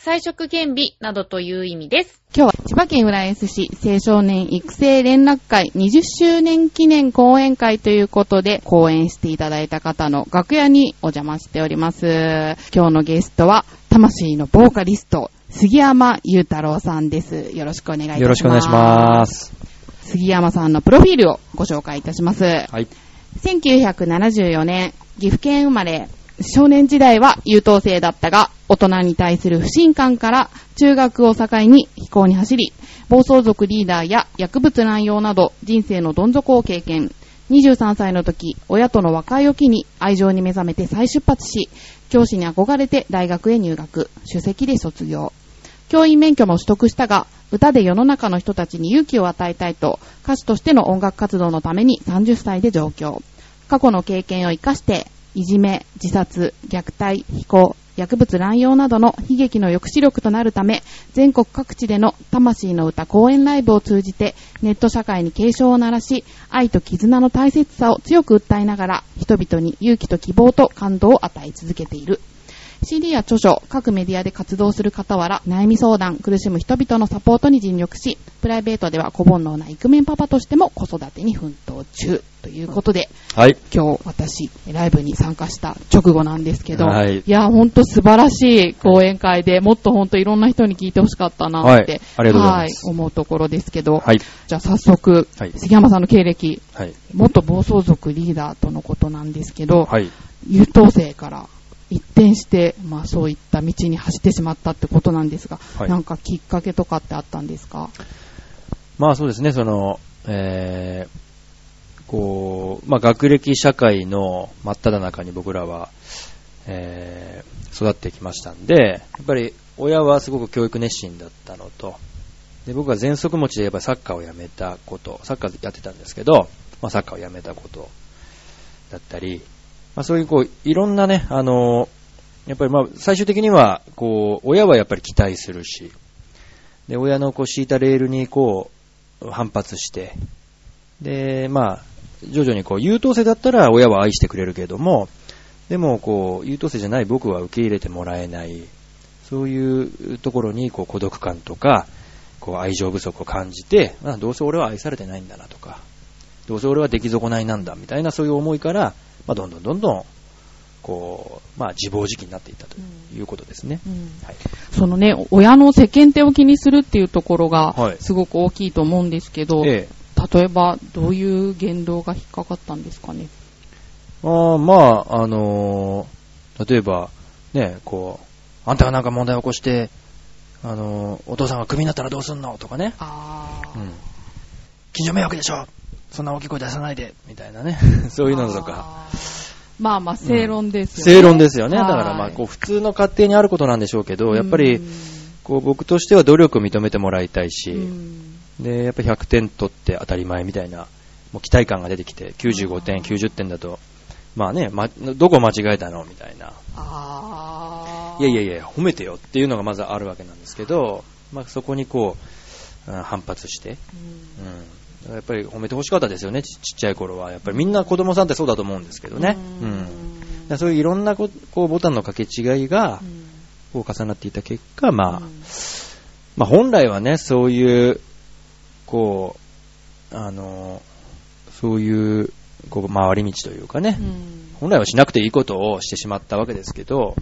彩色兼備などという意味です。今日は千葉県浦安市青少年育成連絡会20周年記念講演会ということで講演していただいた方の楽屋にお邪魔しております。今日のゲストは魂のボーカリスト杉山裕太郎さんです。よろしくお願いいたします。よろしくお願いします。杉山さんのプロフィールをご紹介いたします。はい。1974年、岐阜県生まれ、少年時代は優等生だったが、大人に対する不信感から中学を境に飛行に走り、暴走族リーダーや薬物乱用など人生のどん底を経験。23歳の時、親との和解を機に愛情に目覚めて再出発し、教師に憧れて大学へ入学、首席で卒業。教員免許も取得したが、歌で世の中の人たちに勇気を与えたいと、歌手としての音楽活動のために30歳で上京。過去の経験を生かして、いじめ、自殺、虐待、非行、薬物乱用などの悲劇の抑止力となるため、全国各地での魂の歌公演ライブを通じて、ネット社会に警鐘を鳴らし、愛と絆の大切さを強く訴えながら、人々に勇気と希望と感動を与え続けている。CD や著書、各メディアで活動する傍ら、悩み相談、苦しむ人々のサポートに尽力し、プライベートでは小煩悩なイクメンパパとしても子育てに奮闘中。ということで、はい。今日私、ライブに参加した直後なんですけど、はいや、ほんと素晴らしい講演会で、もっとほんといろんな人に聞いてほしかったなって、はいはい思うところですけど、はい。じゃあ早速、はい杉山さんの経歴、はい。元暴走族リーダーとのことなんですけど、はい。優等生から一転して、まあそういった道に走ってしまったってことなんですが、はい。なんかきっかけとかってあったんですか？まあそうですね、その、えー、こう、まあ学歴社会の真っ只中に僕らは、えー、育ってきましたんで、やっぱり親はすごく教育熱心だったのと、で僕は全息持ちでやっぱりサッカーをやめたこと、サッカーやってたんですけど、まあサッカーをやめたことだったり、まあそういうこう、いろんなね、あの、やっぱりまあ最終的には、こう、親はやっぱり期待するし、で、親のこう敷いたレールにこう、反発して、で、まあ、徐々にこう、優等生だったら親は愛してくれるけども、でもこう、優等生じゃない僕は受け入れてもらえない、そういうところにこう、孤独感とか、こう、愛情不足を感じて、まあ、どうせ俺は愛されてないんだなとか、どうせ俺は出来損ないなんだ、みたいなそういう思いから、まあ、どんどんどんどん、こう、まあ、自暴自棄になっていったということですね。はい。そのね、親の世間体を気にするっていうところがはい、すごく大きいと思うんですけど、ええ例えば、どういう言動が引っかかったんですかね？あーまあ、あのー例えば、ね、こう、あんたがなんか問題を起こして、あのーお父さんがクビになったらどうすんの？とかね。あうん。近所迷惑でしょ？そんな大きい声出さないでみたいなね。そういうのとか。まあまあ、正論ですよね。正論ですよね。だはいからまあ、こう、普通の家庭にあることなんでしょうけど、やっぱりうん、こう、僕としては努力を認めてもらいたいし、うんで、やっぱり100点取って当たり前みたいな、もう期待感が出てきて、95点、90点だと、まあね、ま、どこ間違えたのみたいな。あいやいやいや、褒めてよっていうのがまずあるわけなんですけど、まあそこにこう、うん反発して、うん。やっぱり褒めて欲しかったですよね、ちちっちゃい頃は。やっぱりみんな子供さんってそうだと思うんですけどね。ううんん。だからそういういろんなここうボタンの掛け違いがう、んこう重なっていた結果、まあ、うんまあ本来はね、そういう、こう、あの、そういう、こう、回り道というかね、うん本来はしなくていいことをしてしまったわけですけど、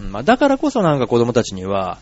うんまあ、だからこそなんか子供たちには、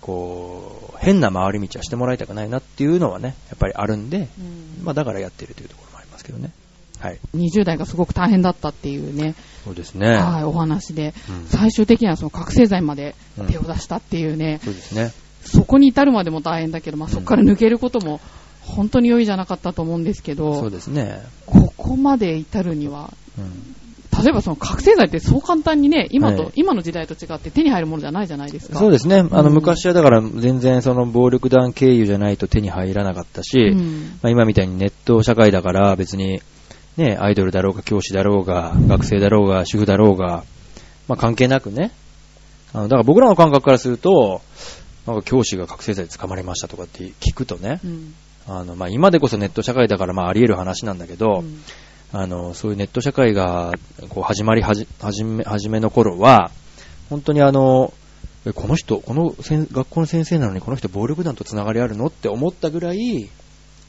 こう、変な回り道はしてもらいたくないなっていうのはね、やっぱりあるんで、うんまあだからやってるというところもありますけどね。はい。20代がすごく大変だったっていうね、そうですね。はい、お話で、うん最終的にはその覚醒剤まで手を出したっていうね、そうですね。そこに至るまでも大変だけど、まあ、そこから抜けることも本当に良いじゃなかったと思うんですけど、そうですね。ここまで至るには、うん。例えばその覚醒剤ってそう簡単にね、今と、はい今の時代と違って手に入るものじゃないじゃないですか。そうですね。あの、うん昔はだから全然その暴力団経由じゃないと手に入らなかったし、うんまあ、今みたいにネット社会だから別に、ね、アイドルだろうが、教師だろうが、学生だろうが、主婦だろうが、まあ関係なくね、あの、だから僕らの感覚からすると、なんか教師が覚醒剤で捕まりましたとかって聞くとね、うん。あの、まあ今でこそネット社会だからまああり得る話なんだけど、うんあの、そういうネット社会が、こう、始まりはじ、はじめ、初めの頃は、本当にあの、えこの人、この先学校の先生なのにこの人暴力団とつながりあるのって思ったぐらい、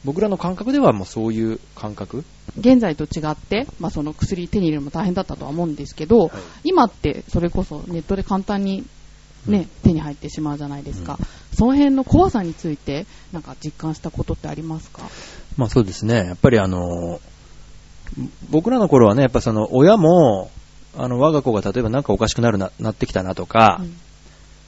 僕らの感覚ではもうそういう感覚現在と違って、まあ、その薬手に入れるのも大変だったとは思うんですけど、今ってそれこそネットで簡単にね、手に入ってしまうじゃないですか。その辺の怖さについて、なんか実感したことってありますか？まあそうですね。やっぱりあの、僕らの頃はね、やっぱその親も、あの我が子が例えばなんかおかしくなるな、なってきたなとか、うん。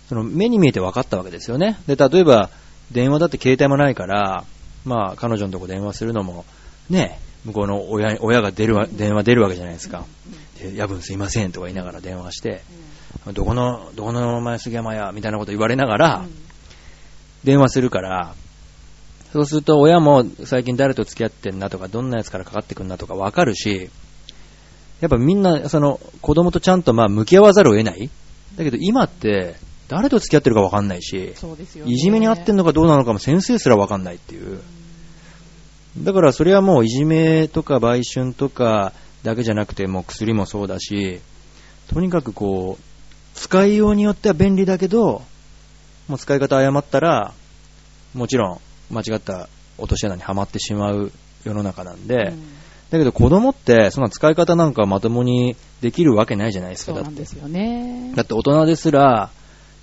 その目に見えて分かったわけですよね。で、例えば電話だって携帯もないから、まあ彼女のとこ電話するのも、ね、向こうの親親が出るわ電話出るわけじゃないですか。で、夜分すいませんとか言いながら電話して、どこの、どこのお前杉山や、みたいなこと言われながら、電話するから、そうすると親も最近誰と付き合ってんなとか、どんなやつからかかってくんなとかわかるし、やっぱみんな、その、子供とちゃんとまあ向き合わざるを得ない。だけど今って、誰と付き合ってるかわかんないし、ね。いじめにあってんのかどうなのかも先生すらわかんないっていう。だからそれはもういじめとか売春とかだけじゃなくてもう薬もそうだし、とにかくこう、使いようによっては便利だけど、もう使い方誤ったら、もちろん間違った落とし穴にはまってしまう世の中なんで、うん。だけど子供ってそんな使い方なんかまともにできるわけないじゃないですか。だって。大人ですら、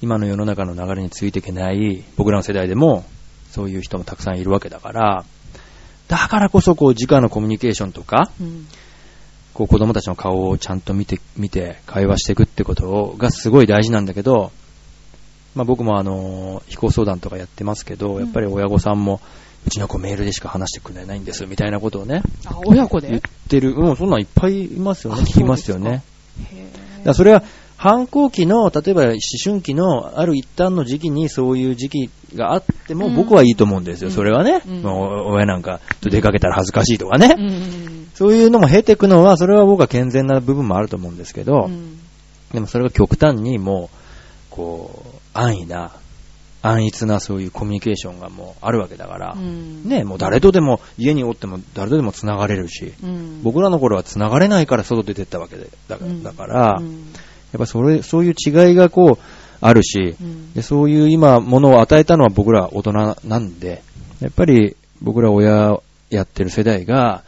今の世の中の流れについていけない、僕らの世代でも、そういう人もたくさんいるわけだから、だからこそ、こう、直のコミュニケーションとか、うん。こう、子供たちの顔をちゃんと見て、見て、会話していくってことがすごい大事なんだけど、まあ僕もあの、非行相談とかやってますけど、やっぱり親御さんも、うちの子メールでしか話してくれないんです、みたいなことをね、あ、親子言っでてる、うん、そんなんいっぱいいますよね、あ聞きますよね。へだそれは反抗期の、例えば思春期のある一旦の時期にそういう時期があってもうん。僕はいいと思うんですよ。うん。それはね、うん。親なんかと出かけたら恥ずかしいとかね。ーうんそういうのも経ていくのは、それは僕は健全な部分もあると思うんですけど、うん。でもそれが極端にもう、こう、安易な、安逸なそういうコミュニケーションがもうあるわけだから、うん。ね、もう誰とでも、家におっても誰とでも繋がれるし、うん。僕らの頃は繋がれないから外出てったわけで、だうん。だから、うん。やっぱそれ、そういう違いがこう、あるし、うん。でそういう今、ものを与えたのは僕ら大人なんで、やっぱり僕ら親やってる世代が、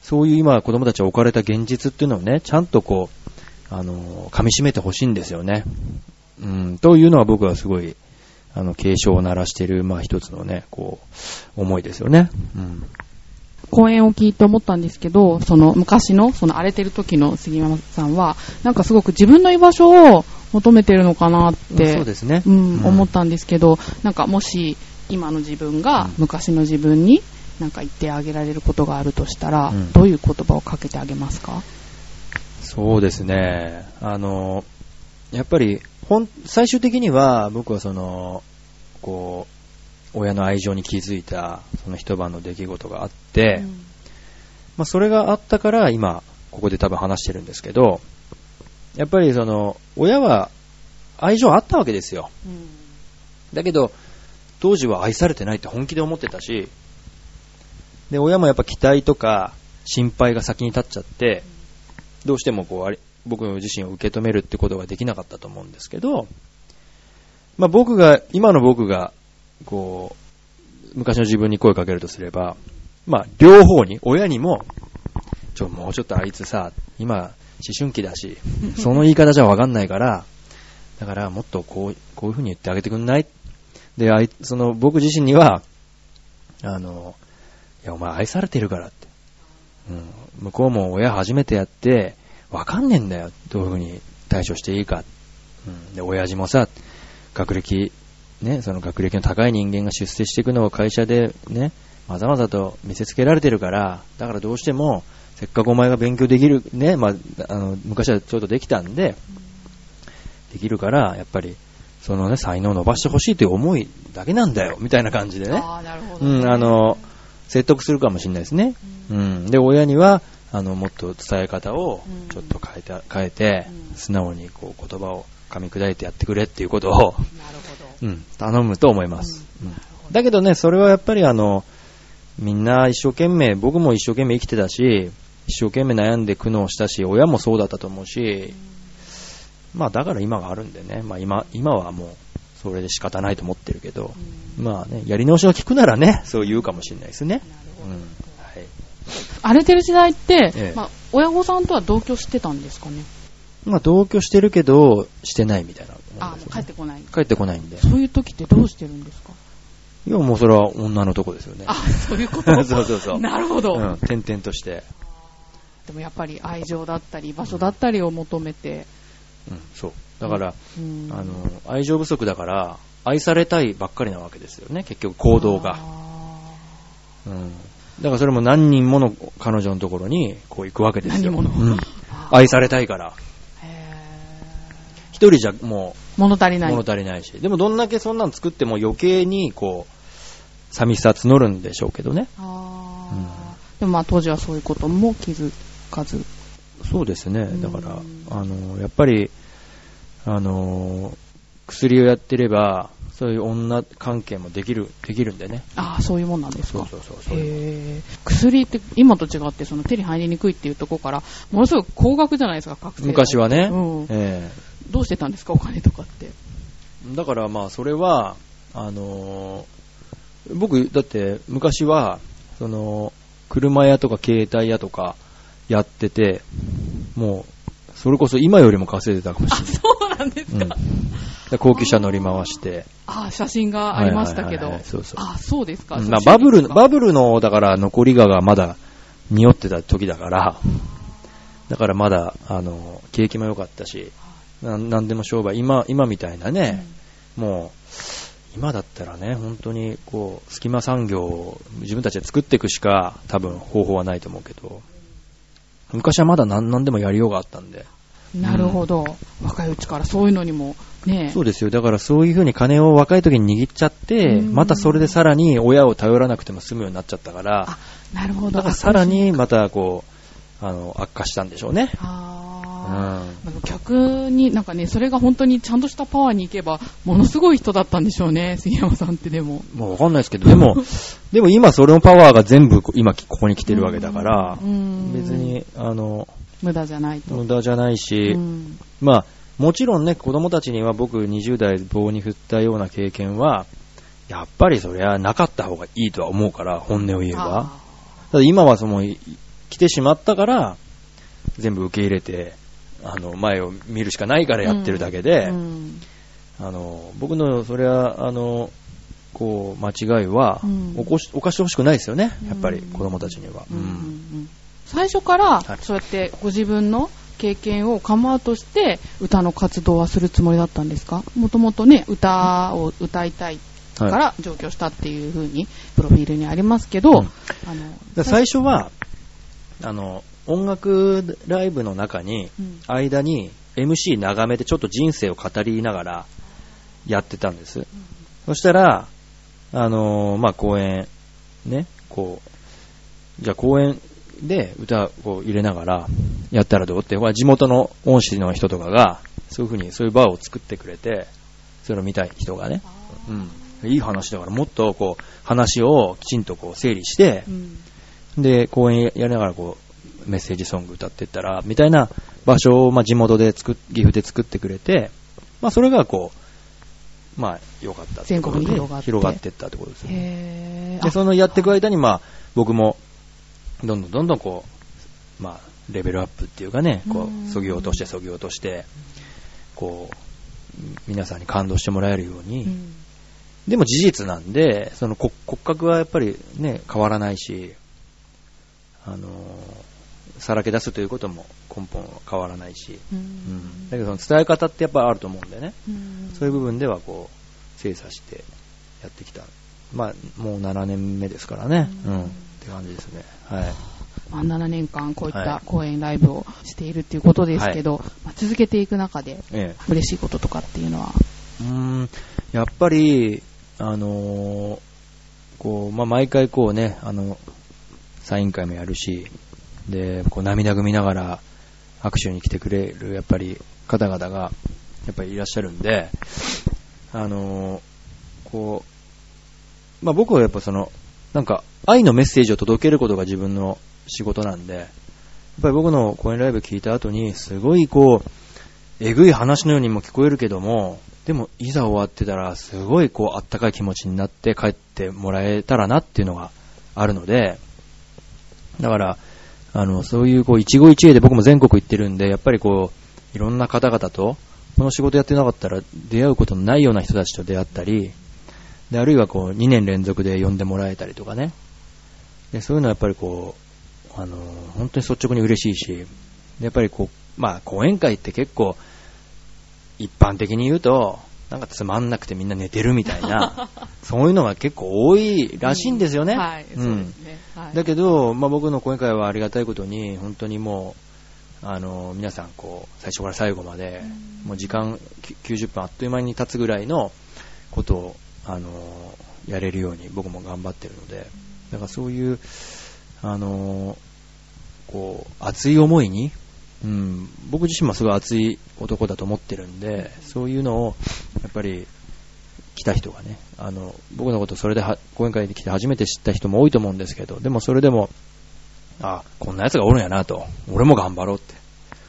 そういう今子供たちが置かれた現実っていうのをね、ちゃんとこう、あの、噛み締めてほしいんですよね。うん、というのは僕はすごい、あの、警鐘を鳴らしている、まあ一つのね、こう、思いですよね。うん。講演を聞いて思ったんですけど、その昔の、その荒れてる時の杉山さんは、なんかすごく自分の居場所を求めてるのかなって、そうですね。うんうん思ったんですけど、なんかもし今の自分が昔の自分になんか言ってあげられることがあるとしたら、うんどういう言葉をかけてあげますか？そうですね。あの、やっぱり、ほん、最終的には僕はその、こう、親の愛情に気づいた、その一晩の出来事があって、まあそれがあったから今、ここで多分話してるんですけど、やっぱりその、親は愛情あったわけですよ。だけど、当時は愛されてないって本気で思ってたし、で、親もやっぱ期待とか心配が先に立っちゃって、どうしてもこうあれ、僕自身を受け止めるってことができなかったと思うんですけど、まあ僕が、今の僕が、こう、昔の自分に声かけるとすれば、まあ両方に、親にも、ちょ、もうちょっとあいつさ、今、思春期だし、その言い方じゃわかんないから、だからもっとこう、こういう風に言ってあげてくんない？で、あい、その僕自身には、あの、いや、お前愛されてるからって。うん。向こうも親初めてやって、わかんねえんだよ。どういう風に対処していいか。うん。で、親父もさ、学歴、ね、その学歴の高い人間が出世していくのを会社でね、まざまざと見せつけられてるから、だからどうしても、せっかくお前が勉強できる、ね、まあ、あの、昔はちょっとできたんで、できるから、やっぱり、そのね、才能を伸ばしてほしいという思いだけなんだよ、みたいな感じでね。ああ、なるほど、うん、あの、説得するかもしれないですね。うん。で、親には、あの、もっと伝え方をうんちょっと変えて、変えてうん、素直にこう言葉を噛み砕いてやってくれっていうことを。うん、頼むと思います。うんだけどね、それはやっぱりあの、みんな一生懸命、僕も一生懸命生きてたし、一生懸命悩んで苦悩したし、親もそうだったと思うし、まあだから今があるんでね、まあ今、今はもう、それで仕方ないと思ってるけど、まあね、やり直しを聞くならね、そう言うかもしれないですね。うん。はい。荒れてる時代って、ええまあ、親御さんとは同居してたんですかね？まあ同居してるけど、してないみたいなね、あ、もう帰ってこない。帰ってこないんで。そういう時ってどうしてるんですか？いや、もうそれは女のとこですよね。あ、そういうこと？そうそうそう。なるほど。うん、点々として。でもやっぱり愛情だったり、場所だったりを求めて。うん、そう。だから、うんあの、愛情不足だから、愛されたいばっかりなわけですよね、結局行動が。あうん。だからそれも何人もの彼女のところに、こう行くわけですよ。何人ものうん。愛されたいから。一人じゃもー物足りう、ない。物足りないし。でもどんだけそんなの作っても余計に、こう、寂しさ募るんでしょうけどね。あーでもまあ当時はそういうことも気づかず。そうですね。んだから、あの、やっぱり、あの、薬をやってれば、そういう女関係もできる、できるんでね。ああ、そういうもんなんですか。そうそうそうそう。へー薬って今と違ってその手に入りにくいっていうところから、ものすごく高額じゃないですか、覚醒剤昔はね、うんえどうしてたんですか、お金とかって。えだからまあそれは、あのー僕、だって昔は、その、車屋とか携帯屋とかやってて、もう、それこそ今よりも稼いでたかもしれない。そうなんですうん、で高級車乗り回して。ああ、写真がありましたけど。はいはいはいはいそうそうああ、そうですか。まあバブル、バブルの、だから残りががまだ匂ってた時だから、だからまだ、あの、景気も良かったし、ななんでも商売、今、今みたいなね、もう、今だったらね、本当に、こう、隙間産業を自分たちで作っていくしか、多分方法はないと思うけど、昔はまだ何何でもやりようがあったんで。なるほど。若いうちからそういうのにも、ねそうですよ。だからそういうふうに金を若い時に握っちゃって、うんまたそれでさらに親を頼らなくても済むようになっちゃったから、あ、なるほど。だからさらにまたこう、あの、悪化したんでしょうね。あーでも逆になんかね、それが本当にちゃんとしたパワーに行けば、ものすごい人だったんでしょうね、杉山さんってでも。もうわかんないですけど、でも、でも今それのパワーが全部今ここに来てるわけだから、うん別に、あの、無駄じゃないと。無駄じゃないし、うんまあ、もちろんね、子供たちには僕20代棒に振ったような経験は、やっぱりそりゃなかった方がいいとは思うから、本音を言えば。あただ今はその、い来てしまったから、全部受け入れて、あの、前を見るしかないからやってるだけで、ーうん。あの、僕の、それは、あの、こう、間違いはうん、起こし、犯してほしくないですよね、やっぱりうん。子供たちには。うん。最初からはい、そうやってご自分の経験をカムアウトして、歌の活動はするつもりだったんですか？もともとね、歌を歌いたいかはい。ら上京したっていう風に、プロフィールにありますけど、うん。あの、で最初は、あの、音楽ライブの中に、うん。間に MC 長めでちょっと人生を語りながらやってたんです。そしたら、あのーまあ、公演、ね、こう、じゃあ公演で歌を入れながらやったらどうって、まあ地元の恩師の人とかが、そういうふうに、そういう場を作ってくれて、それを見たい人がね、うん、いい話だからもっとこう、話をきちんとこう整理してう、ん。で、公演やりながらこう、メッセージソング歌ってったら、みたいな場所を、まあ、地元で作っ、岐阜で作ってくれて、まあ、それがこう、まあ、良かった全国に広がって。広がってったってことですよね。へー。で、そのやっていく間に、まあ、僕も、どんどんどんどんこう、まあ、レベルアップっていうかね、こうそぎ落としてそぎ落として、こう、皆さんに感動してもらえるように、うん。でも事実なんで、その骨骨格はやっぱりね、変わらないし、あのーさらけ出すということも根本は変わらないし、ううん。ん、だけどその伝え方ってやっぱあると思うんでね、うん。そういう部分ではこう、精査してやってきた。まあ、もう7年目ですからね、ううんん、って感じですね。はい。まあ、7年間こういっはいた公演ライブをしているっていうことですけど、まあ、続けていく中でえ嬉しいこととかっていうのは、え。うーん、やっぱり、あのーこう、まあ、毎回こうね、あの、サイン会もやるし、で、こう涙ぐみながら握手に来てくれる、やっぱり方々が、やっぱりいらっしゃるんで、あのーこう、まあ、僕はやっぱその、なんか、愛のメッセージを届けることが自分の仕事なんで、やっぱり僕の公演ライブ聞いた後に、すごいこう、えぐい話のようにも聞こえるけども、でも、いざ終わってたら、すごいこう、あったかい気持ちになって帰ってもらえたらなっていうのがあるので、だから、あの、そういうこう、一期一会で僕も全国行ってるんで、やっぱりこう、いろんな方々と、この仕事やってなかったら出会うことのないような人たちと出会ったり、で、あるいはこう、2年連続で呼んでもらえたりとかね。で、そういうのはやっぱりこう、あの、本当に率直に嬉しいし、でやっぱりこう、まあ、講演会って結構、一般的に言うと、なんかつまんなくてみんな寝てるみたいな、そういうのが結構多いらしいんですよね。はい、うんそうですね。はい、だけど、まあ、僕の講演会はありがたいことに、本当にもう、あの、皆さん、こう、最初から最後まで、もう時間き90分あっという間に経つぐらいのことを、あの、やれるように僕も頑張ってるので、だからそういう、あの、こう、熱い思いに、うん、僕自身もすごい熱い男だと思ってるんで、そういうのを、やっぱり、来た人がね、あの、僕のことそれで講演会に来て初めて知った人も多いと思うんですけど、でもそれでも、あ、こんな奴がおるんやなと、俺も頑張ろうって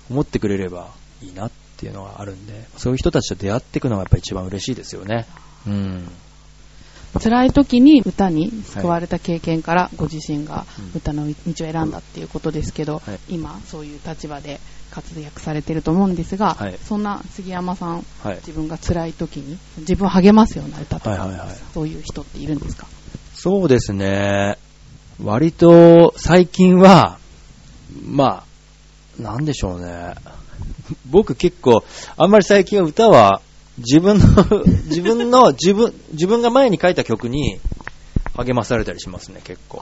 思ってくれればいいなっていうのがあるんで、そういう人たちと出会っていくのがやっぱ一番嬉しいですよね。うん。辛い時に歌に救われた経験からご自身が歌の道を選んだっていうことですけど、はい今そういう立場で活躍されてると思うんですが、はいそんな杉山さん、はい。自分が辛い時に自分を励ますような歌とか、はいはいはいそういう人っているんですか？そうですね。割と最近は、まあ、なんでしょうね。僕結構、あんまり最近は歌は自分の、自分の、自分、自分が前に書いた曲に励まされたりしますね、結構。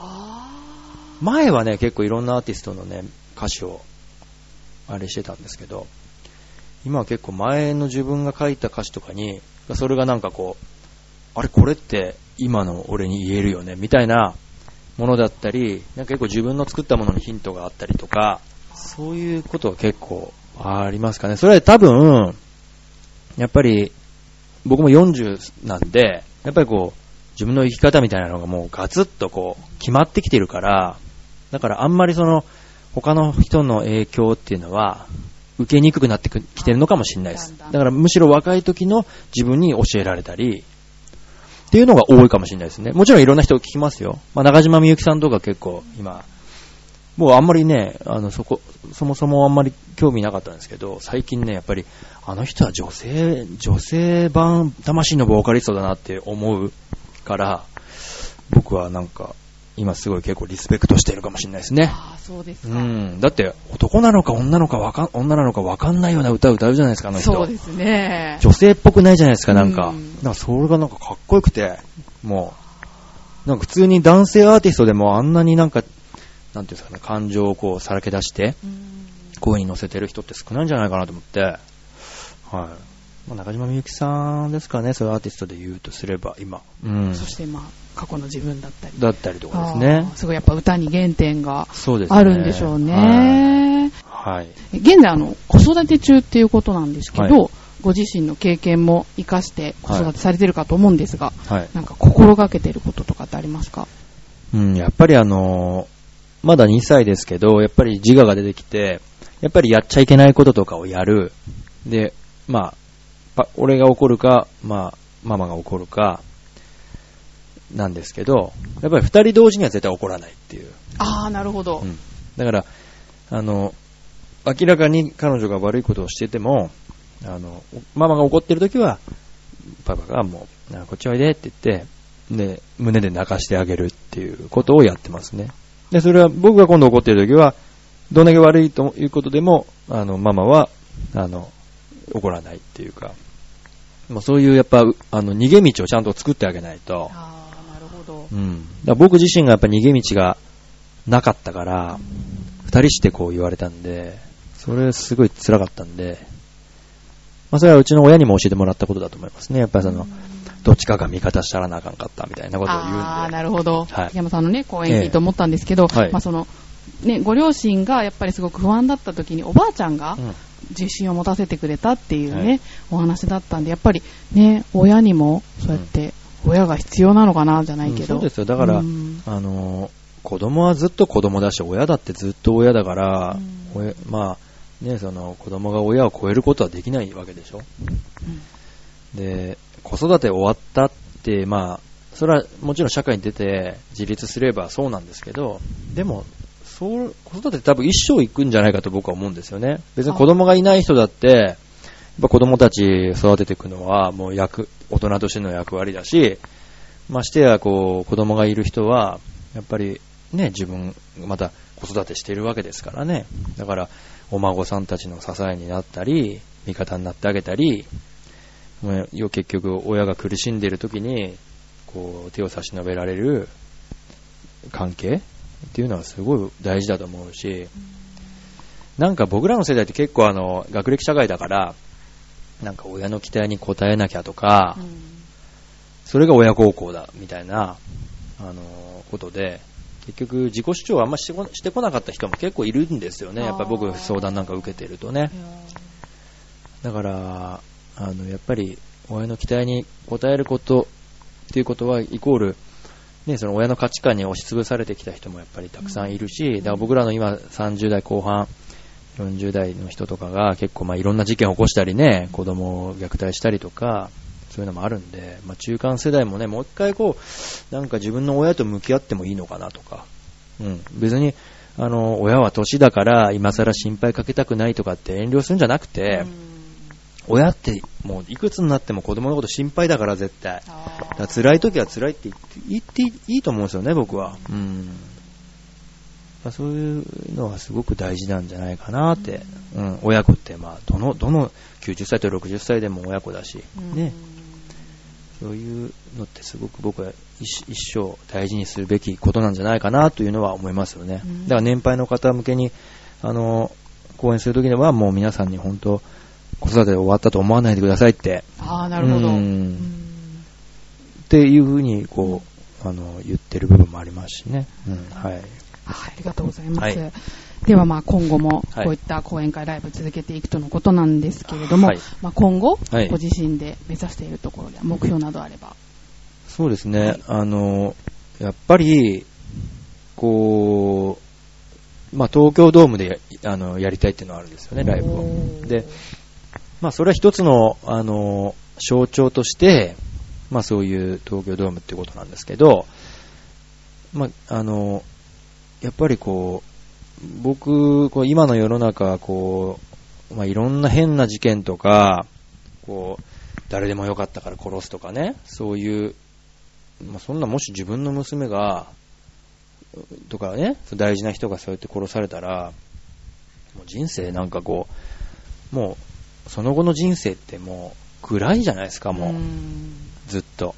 前はね、結構いろんなアーティストのね、歌詞を、あれしてたんですけど、今は結構前の自分が書いた歌詞とかに、それがなんかこう、あれこれって今の俺に言えるよね、みたいなものだったり、なんか結構自分の作ったものにヒントがあったりとか、そういうことは結構ありますかね。それは多分、やっぱり僕も40なんで、やっぱりこう、自分の生き方みたいなのがもうガツッとこう、決まってきてるから、だからあんまりその、他の人の影響っていうのは、受けにくくなってきてるのかもしれないです。だからむしろ若い時の自分に教えられたり、っていうのが多いかもしれないですね。もちろんいろんな人聞きますよ。まあ、中島みゆきさんとか結構今、もうあんまりね、あの、そこ、そもそもあんまり興味なかったんですけど、最近ね、やっぱり、あの人は女性、女性版魂のボーカリストだなって思うから、僕はなんか、今すごい結構リスペクトしてるかもしれないですね。ああ、そうですか。うん。だって、男なのか女のかわかん、女なのかわかんないような歌を歌うじゃないですか、あの人。そうですね。女性っぽくないじゃないですか、なんか。うんなんかそれがなんかかっこよくて、もう、なんか普通に男性アーティストでもあんなになんか、なんていうんですかね、感情をこうさらけ出して、うん声に乗せてる人って少ないんじゃないかなと思って、はい。まあ、中島みゆきさんですかね、そういうアーティストで言うとすれば、今。うん。そしてまあ、過去の自分だったり。だったりとかですね。すごいやっぱ歌に原点が。あるんでしょうね。はい。はい。現在あの、子育て中っていうことなんですけど、はいご自身の経験も活かして子育てされてるかと思うんですが、はい。なんか心がけてることとかってありますか？うん、やっぱりあのーまだ2歳ですけど、やっぱり自我が出てきて、やっぱりやっちゃいけないこととかをやる。で、まあ、パ俺が怒るか、まあ、ママが怒るか、なんですけど、やっぱり二人同時には絶対怒らないっていう。ああ、なるほど。うん。だから、あの、明らかに彼女が悪いことをしてても、あの、ママが怒ってる時は、パパがもう、あこっちおいでって言って、で、胸で泣かしてあげるっていうことをやってますね。で、それは僕が今度怒ってる時は、どんだけ悪いということでも、あの、ママは、あの、怒らないっていうか、もうそういうやっぱ、あの、逃げ道をちゃんと作ってあげないと、ああ、なるほど。うん。だ僕自身がやっぱ逃げ道がなかったから、二人してこう言われたんで、それすごい辛かったんで、まあそれはうちの親にも教えてもらったことだと思いますね。やっぱりその、どっちかが味方したらなあかんかったみたいなことを言うんで。ああ、なるほど。はい山さんのね、講演聞いて思ったんですけど、はいまあその、ね、ご両親がやっぱりすごく不安だった時におばあちゃんがうん自信を持たせてくれたっていうね、はいお話だったんで、やっぱりね、親にもそうやって、親が必要なのかな、じゃないけど。うんそうですよ。だから、うんあのー、子供はずっと子供だし、親だってずっと親だから、親まあ、ね、その、子供が親を超えることはできないわけでしょ。で、子育て終わったって、まあ、それはもちろん社会に出て自立すればそうなんですけど、でも、そう、子育て多分一生行くんじゃないかと僕は思うんですよね。別に子供がいない人だって、やっぱ子供たち育てていくのはもう役、大人としての役割だし、ましてやこう子供がいる人は、やっぱりね、自分、また子育てしているわけですからね。だから、お孫さんたちの支えになったり、味方になってあげたり、要結局親が苦しんでいる時に、こう手を差し伸べられる関係っていうのはすごい大事だと思うし、なんか僕らの世代って結構あの、学歴社会だから、なんか親の期待に応えなきゃとか、それが親孝行だ、みたいな、あの、ことで、結局自己主張をあんましてこしてこなかった人も結構いるんですよね。やっぱり僕相談なんか受けてるとね。だから、あの、やっぱり親の期待に応えることっていうことはイコール、ね、その親の価値観に押しつぶされてきた人もやっぱりたくさんいるし、だから僕らの今30代後半、40代の人とかが結構まあいろんな事件を起こしたりね、子供を虐待したりとか、そういうのもあるんで、まあ中間世代もね、もう一回こう、なんか自分の親と向き合ってもいいのかなとか、うん、別に、あの、親は年だから今更心配かけたくないとかって遠慮するんじゃなくて、親ってもういくつになっても子供のこと心配だから絶対。だから辛い時は辛いって言って言っていいと思うんですよね、僕は。うん。まあそういうのはすごく大事なんじゃないかなって。うん、親子って、まあ、どの、どの90歳と60歳でも親子だし、ね。そういうのってすごく僕は一一生大事にするべきことなんじゃないかなというのは思いますよね。だから年配の方向けに、あの、講演するときにはもう皆さんに本当、子育て終わったと思わないでくださいって。ああ、なるほど。っていうふうに、こう、あの、言ってる部分もありますしね。うん、はい。はい、ありがとうございます。はいではまあ今後もはいこういった講演会ライブ続けていくとのことなんですけれども、はいまあ今後はいご自身で目指しているところや目標などあれば。そうですね、あの、やっぱり、こう、まあ、東京ドームでやあのやりたいっていうのはあるんですよね、ライブを。で、まあ、それは一つの、あの、象徴として、まあ、そういう東京ドームってことなんですけど、まあ、あの、やっぱりこう、僕、こう今の世の中、こう、まあ、いろんな変な事件とか、こう、誰でもよかったから殺すとかね、そういう、まあ、そんなもし自分の娘が、とかね、大事な人がそうやって殺されたら、もう人生なんかこう、もう、その後の人生ってもう、暗いじゃないですか、もう、んずっと。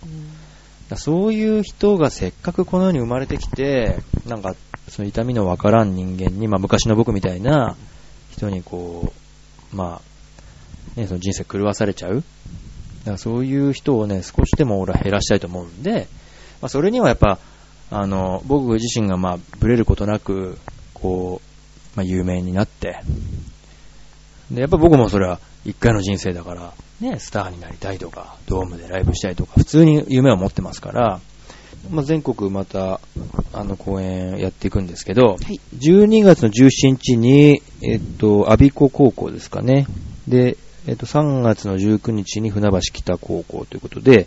そういう人がせっかくこの世に生まれてきて、なんか、その痛みのわからん人間に、まあ昔の僕みたいな人にこう、まあ、ね、その人生狂わされちゃう。だからそういう人をね、少しでも俺は減らしたいと思うんで、まあそれにはやっぱ、あの、僕自身がまあ、ブレることなく、こう、まあ有名になって、で、やっぱ僕もそれは一回の人生だから、ね、スターになりたいとか、ドームでライブしたいとか、普通に夢を持ってますから、まあ、全国また、あの、公演やっていくんですけど、はい12月の17日に、えっと、阿鼻子高校ですかね。で、えっと、3月の19日に船橋北高校ということで、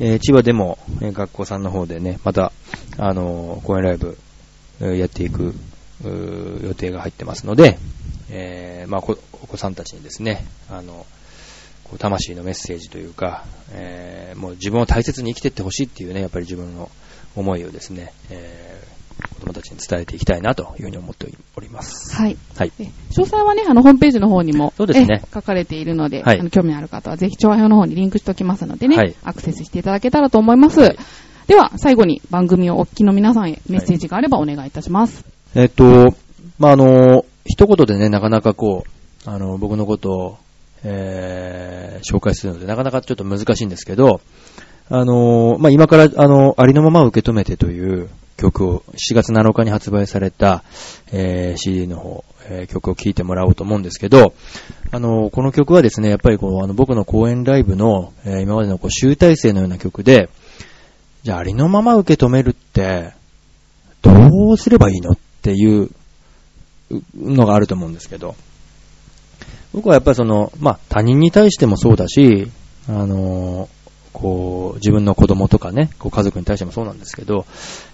えー千葉でも、えー学校さんの方でね、また、あのー公演ライブ、えーやっていく、予定が入ってますので、えーまあ、こお子さんたちにですね、あの、こう魂のメッセージというか、えーもう自分を大切に生きていってほしいっていうね、やっぱり自分の思いをですね、えー子供たちに伝えていきたいなというふうに思っております。はい。はい。え詳細はね、あの、ホームページの方にも、そうですねえ書かれているので、はいあの興味ある方はぜひ、調和表の方にリンクしておきますのでね、はいアクセスしていただけたらと思います。はいでは、最後に番組をお聞きの皆さんへメッセージがあればお願いいたします。えっと、まあ、あの、一言でね、なかなかこう、あの、僕のことを、えー紹介するので、なかなかちょっと難しいんですけど、あの、まあ、今から、あの、ありのまま受け止めてという曲を、7月7日に発売された、えー CD の方、えー曲を聴いてもらおうと思うんですけど、あの、この曲はですね、やっぱりこう、あの、僕の公演ライブの、えー今までのこう集大成のような曲で、じゃあありのまま受け止めるって、どうすればいいのっていうのがあると思うんですけど、僕はやっぱりその、まあ、他人に対してもそうだし、あの、こう、自分の子供とかね、こう家族に対してもそうなんですけど、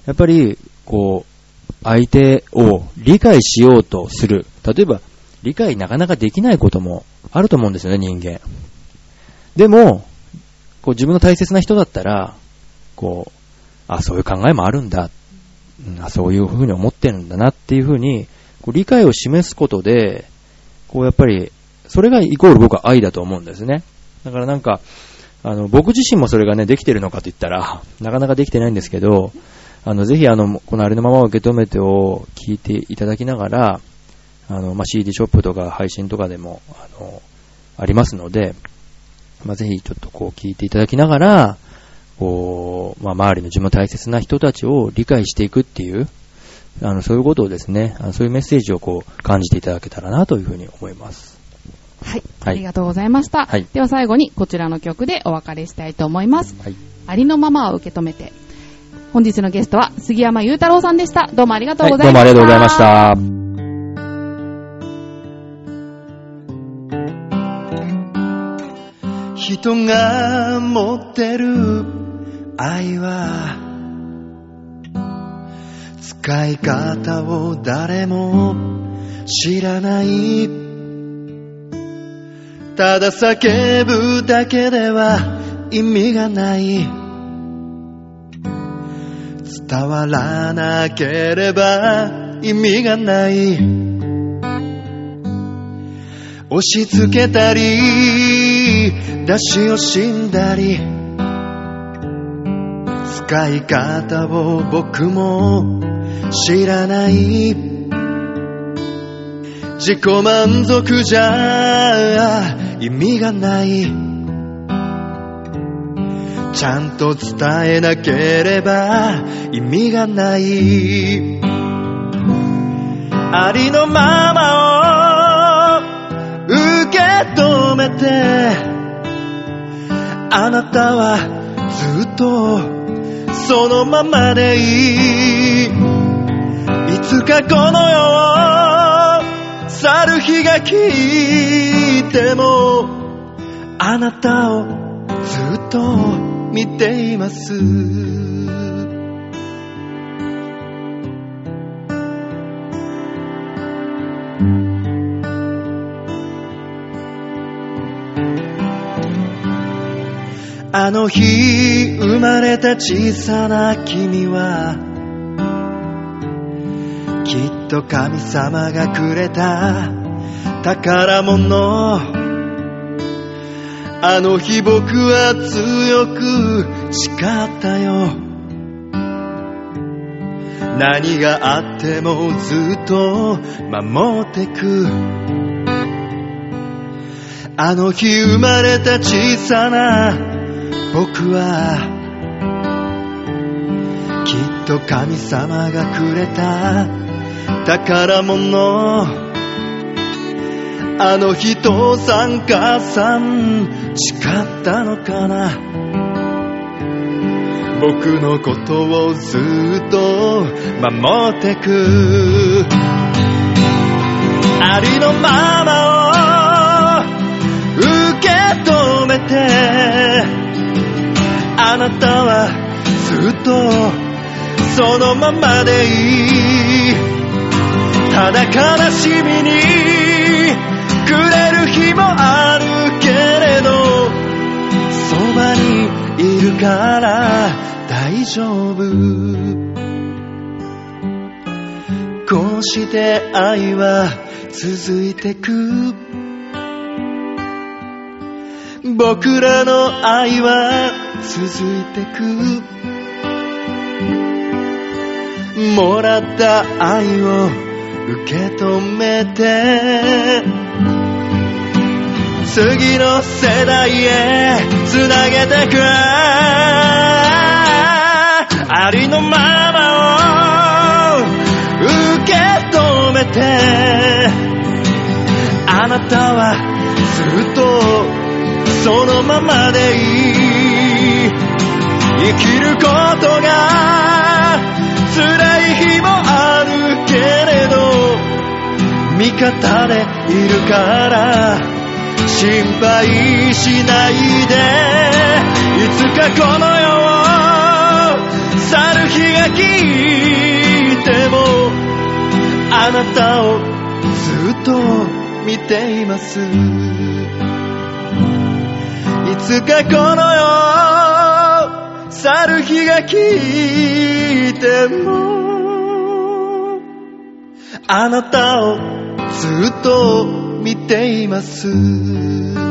やっぱり、こう、相手を理解しようとする。例えば、理解なかなかできないこともあると思うんですよね、人間。でも、こう自分の大切な人だったら、こう、あ、そういう考えもあるんだ。うんあそういうふうに思ってるんだなっていうふうに、こう理解を示すことで、こうやっぱり、それがイコール僕は愛だと思うんですね。だからなんか、あの、僕自身もそれがね、できてるのかと言ったら、なかなかできてないんですけど、あの、ぜひあの、このありのままを受け止めてを聞いていただきながら、あの、まあ、CD ショップとか配信とかでも、あの、ありますので、まあ、ぜひちょっとこう聞いていただきながら、こう、まあ、周りの自分の大切な人たちを理解していくっていう、あの、そういうことをですね、そういうメッセージをこう、感じていただけたらなというふうに思います。はい。はいありがとうございました。はいでは最後にこちらの曲でお別れしたいと思います。はい。ありのままを受け止めて。本日のゲストは杉山雄太郎さんでした。どうもありがとうはい、ございました。どうもありがとうございました。人が持ってる愛は使い方を誰も知らない。ただ叫ぶだけでは意味がない。伝わらなければ意味がない。押し付けたり出し惜しんだり。使い方を僕も知らない。自己満足じゃ意味がない。ちゃんと伝えなければ意味がない。ありのままを受け止めて。あなたはずっとそのままでいい。つかこの世を去る日が来てもあなたをずっと見ています。あの日生まれた小さな君はと神様がくれた。宝物。あの日僕は強く誓ったよ。何があってもずっと守ってく。あの日生まれた小さな僕はきっと神様がくれた。宝物。あの日父さん母さん誓ったのかな？僕のことをずっと守ってく。ありのままを受け止めて。あなたはずっとそのままでいい。ただ悲しみにくれる日もあるけれどそばにいるから大丈夫。こうして愛は続いてく。僕らの愛は続いてく。もらった愛を受け止めて。次の世代へつなげてくありのままを受け止めて。あなたはずっとそのままでいい。生きることが辛い方でいるから心配しないで。いつかこの世を去る日が来てもあなたをずっと見ています。いつかこの世を去る日が来てもあなたをずっと見ています。